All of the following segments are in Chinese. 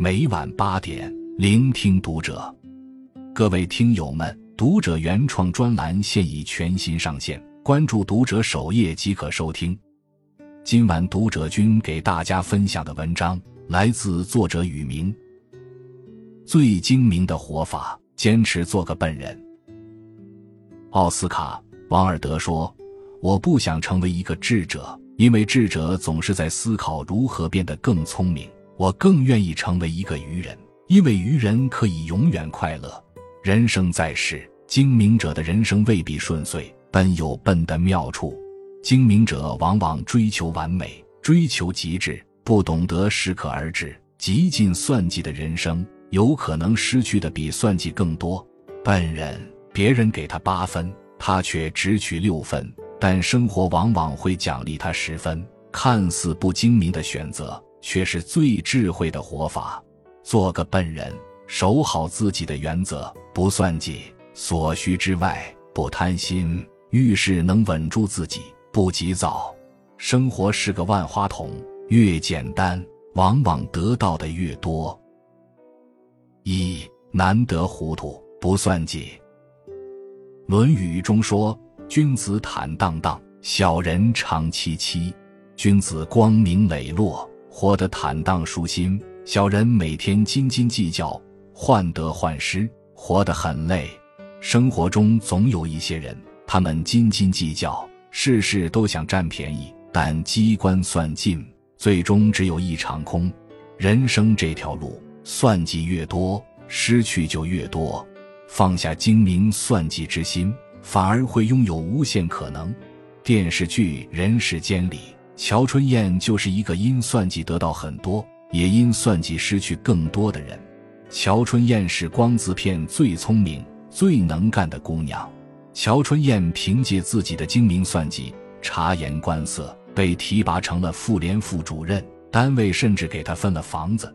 每晚八点，聆听读者。各位听友们，读者原创专栏现已全新上线，关注读者首页即可收听。今晚读者君给大家分享的文章来自作者雨明。最精明的活法，坚持做个笨人。奥斯卡·王尔德说：“我不想成为一个智者。”因为智者总是在思考如何变得更聪明，我更愿意成为一个愚人，因为愚人可以永远快乐。人生在世，精明者的人生未必顺遂，笨有笨的妙处。精明者往往追求完美，追求极致，不懂得适可而止。极尽算计的人生，有可能失去的比算计更多。笨人，别人给他八分，他却只取六分。但生活往往会奖励他十分，看似不精明的选择，却是最智慧的活法。做个笨人，守好自己的原则，不算计，所需之外不贪心，遇事能稳住自己，不急躁。生活是个万花筒，越简单，往往得到的越多。一难得糊涂，不算计。《论语》中说。君子坦荡荡，小人长戚戚。君子光明磊落，活得坦荡舒心；小人每天斤斤计较，患得患失，活得很累。生活中总有一些人，他们斤斤计较，事事都想占便宜，但机关算尽，最终只有一场空。人生这条路，算计越多，失去就越多。放下精明算计之心。反而会拥有无限可能。电视剧《人世间》里，乔春燕就是一个因算计得到很多，也因算计失去更多的人。乔春燕是光字片最聪明、最能干的姑娘。乔春燕凭借自己的精明算计、察言观色，被提拔成了妇联副主任，单位甚至给她分了房子。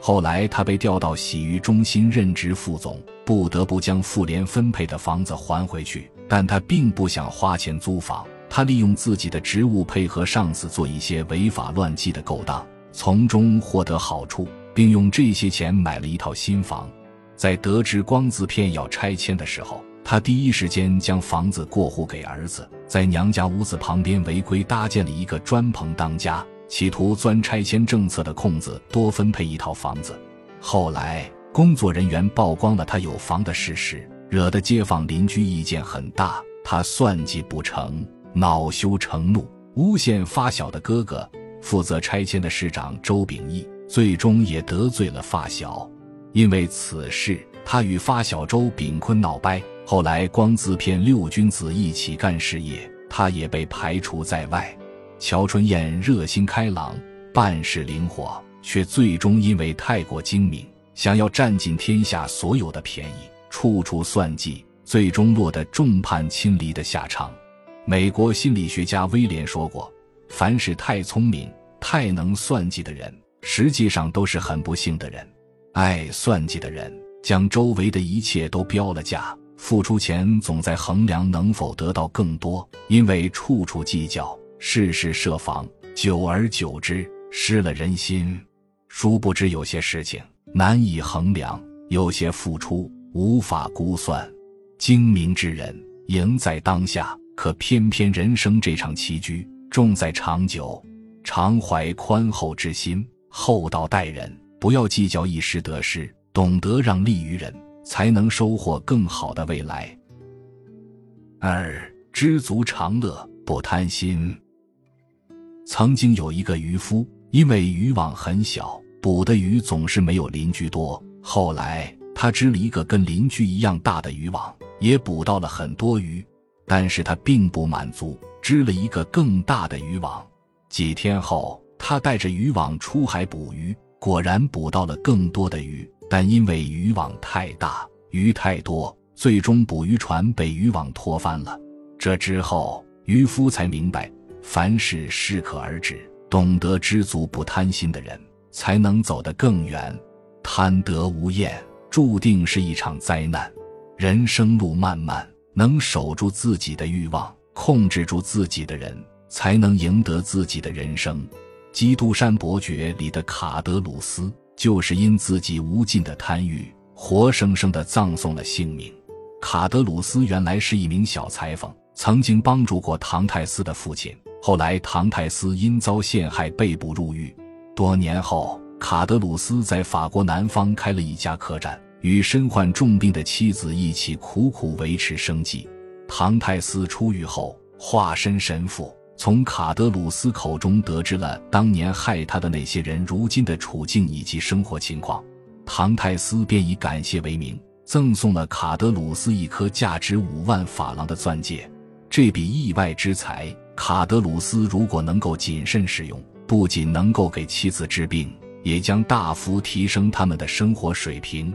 后来，她被调到洗浴中心任职副总，不得不将妇联分配的房子还回去。但她并不想花钱租房，他利用自己的职务配合上司做一些违法乱纪的勾当，从中获得好处，并用这些钱买了一套新房。在得知光字片要拆迁的时候，他第一时间将房子过户给儿子，在娘家屋子旁边违规搭建了一个砖棚当家。企图钻拆迁政策的空子，多分配一套房子。后来工作人员曝光了他有房的事实，惹得街坊邻居意见很大。他算计不成，恼羞成怒，诬陷发小的哥哥。负责拆迁的市长周秉义，最终也得罪了发小。因为此事，他与发小周秉坤闹掰。后来光自片六君子一起干事业，他也被排除在外。乔春燕热心开朗，办事灵活，却最终因为太过精明，想要占尽天下所有的便宜，处处算计，最终落得众叛亲离的下场。美国心理学家威廉说过：“凡是太聪明、太能算计的人，实际上都是很不幸的人。爱算计的人，将周围的一切都标了价，付出前总在衡量能否得到更多，因为处处计较。”事事设防，久而久之失了人心。殊不知有些事情难以衡量，有些付出无法估算。精明之人赢在当下，可偏偏人生这场棋局重在长久。常怀宽厚之心，厚道待人，不要计较一时得失，懂得让利于人，才能收获更好的未来。二知足常乐，不贪心。曾经有一个渔夫，因为渔网很小，捕的鱼总是没有邻居多。后来他织了一个跟邻居一样大的渔网，也捕到了很多鱼。但是他并不满足，织了一个更大的渔网。几天后，他带着渔网出海捕鱼，果然捕到了更多的鱼。但因为渔网太大，鱼太多，最终捕鱼船被渔网拖翻了。这之后，渔夫才明白。凡事适可而止，懂得知足不贪心的人，才能走得更远。贪得无厌，注定是一场灾难。人生路漫漫，能守住自己的欲望，控制住自己的人，才能赢得自己的人生。基督山伯爵里的卡德鲁斯就是因自己无尽的贪欲，活生生的葬送了性命。卡德鲁斯原来是一名小裁缝，曾经帮助过唐泰斯的父亲。后来，唐泰斯因遭陷害被捕入狱。多年后，卡德鲁斯在法国南方开了一家客栈，与身患重病的妻子一起苦苦维持生计。唐泰斯出狱后，化身神父，从卡德鲁斯口中得知了当年害他的那些人如今的处境以及生活情况。唐泰斯便以感谢为名。赠送了卡德鲁斯一颗价值五万法郎的钻戒，这笔意外之财，卡德鲁斯如果能够谨慎使用，不仅能够给妻子治病，也将大幅提升他们的生活水平。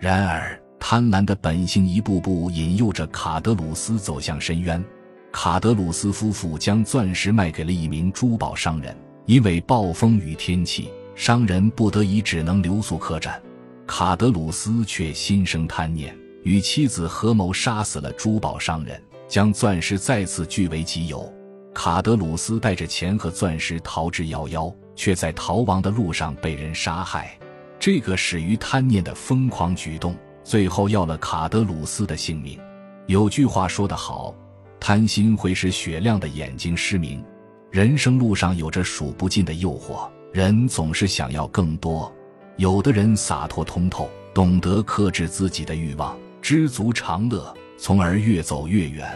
然而，贪婪的本性一步步引诱着卡德鲁斯走向深渊。卡德鲁斯夫妇将钻石卖给了一名珠宝商人，因为暴风雨天气，商人不得已只能留宿客栈。卡德鲁斯却心生贪念，与妻子合谋杀死了珠宝商人，将钻石再次据为己有。卡德鲁斯带着钱和钻石逃之夭夭，却在逃亡的路上被人杀害。这个始于贪念的疯狂举动，最后要了卡德鲁斯的性命。有句话说得好：“贪心会使雪亮的眼睛失明。”人生路上有着数不尽的诱惑，人总是想要更多。有的人洒脱通透，懂得克制自己的欲望，知足常乐，从而越走越远；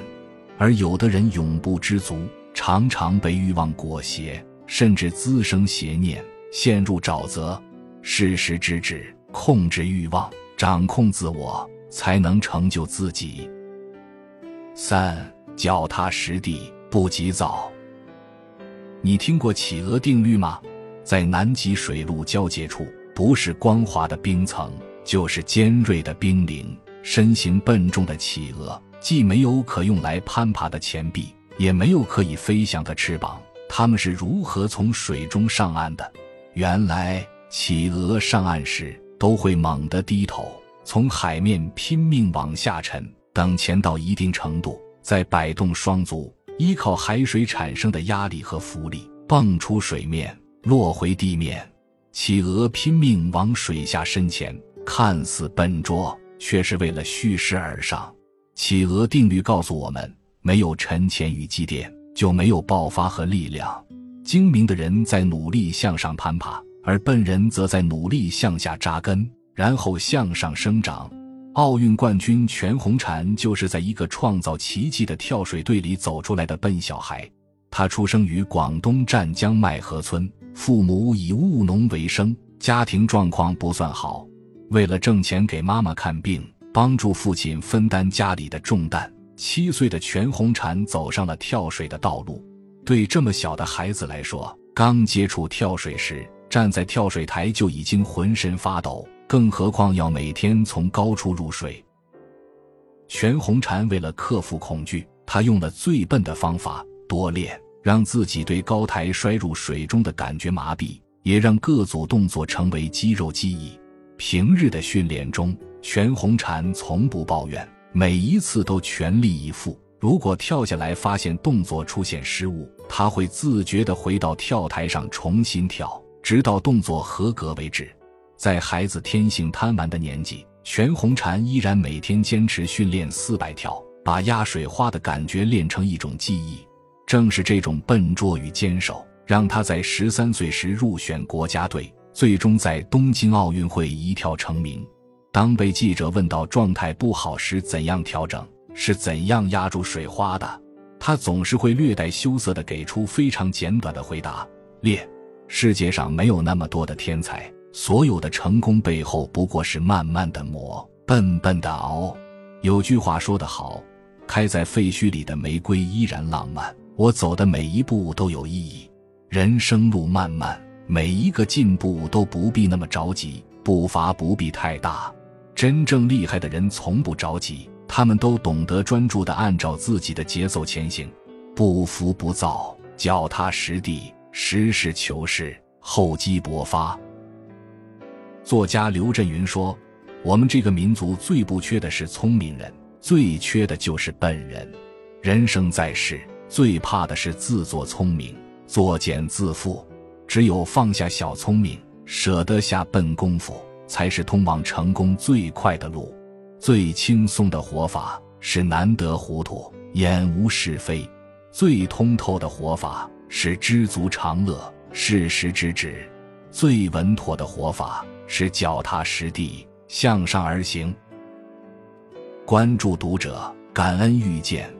而有的人永不知足，常常被欲望裹挟，甚至滋生邪念，陷入沼泽。适时制止，控制欲望，掌控自我，才能成就自己。三，脚踏实地，不急躁。你听过企鹅定律吗？在南极水陆交界处。不是光滑的冰层，就是尖锐的冰凌。身形笨重的企鹅，既没有可用来攀爬的前臂，也没有可以飞翔的翅膀。它们是如何从水中上岸的？原来，企鹅上岸时都会猛地低头，从海面拼命往下沉，等潜到一定程度，再摆动双足，依靠海水产生的压力和浮力，蹦出水面，落回地面。企鹅拼命往水下深潜，看似笨拙，却是为了蓄势而上。企鹅定律告诉我们：没有沉潜与积淀，就没有爆发和力量。精明的人在努力向上攀爬，而笨人则在努力向下扎根，然后向上生长。奥运冠军全红婵就是在一个创造奇迹的跳水队里走出来的笨小孩。他出生于广东湛江麦河村。父母以务农为生，家庭状况不算好。为了挣钱给妈妈看病，帮助父亲分担家里的重担，七岁的全红婵走上了跳水的道路。对这么小的孩子来说，刚接触跳水时，站在跳水台就已经浑身发抖，更何况要每天从高处入水。全红婵为了克服恐惧，他用了最笨的方法——多练。让自己对高台摔入水中的感觉麻痹，也让各组动作成为肌肉记忆。平日的训练中，全红婵从不抱怨，每一次都全力以赴。如果跳下来发现动作出现失误，他会自觉地回到跳台上重新跳，直到动作合格为止。在孩子天性贪玩的年纪，全红婵依然每天坚持训练四百跳，把压水花的感觉练成一种记忆。正是这种笨拙与坚守，让他在十三岁时入选国家队，最终在东京奥运会一跳成名。当被记者问到状态不好时怎样调整，是怎样压住水花的，他总是会略带羞涩地给出非常简短的回答：练。世界上没有那么多的天才，所有的成功背后不过是慢慢的磨，笨笨的熬。有句话说得好：开在废墟里的玫瑰依然浪漫。我走的每一步都有意义。人生路漫漫，每一个进步都不必那么着急，步伐不必太大。真正厉害的人从不着急，他们都懂得专注地按照自己的节奏前行，不浮不躁，脚踏实地，实事求是，厚积薄发。作家刘震云说：“我们这个民族最不缺的是聪明人，最缺的就是笨人。人生在世。”最怕的是自作聪明，作茧自缚。只有放下小聪明，舍得下笨功夫，才是通往成功最快的路。最轻松的活法是难得糊涂，眼无是非；最通透的活法是知足常乐，适时之止；最稳妥的活法是脚踏实地，向上而行。关注读者，感恩遇见。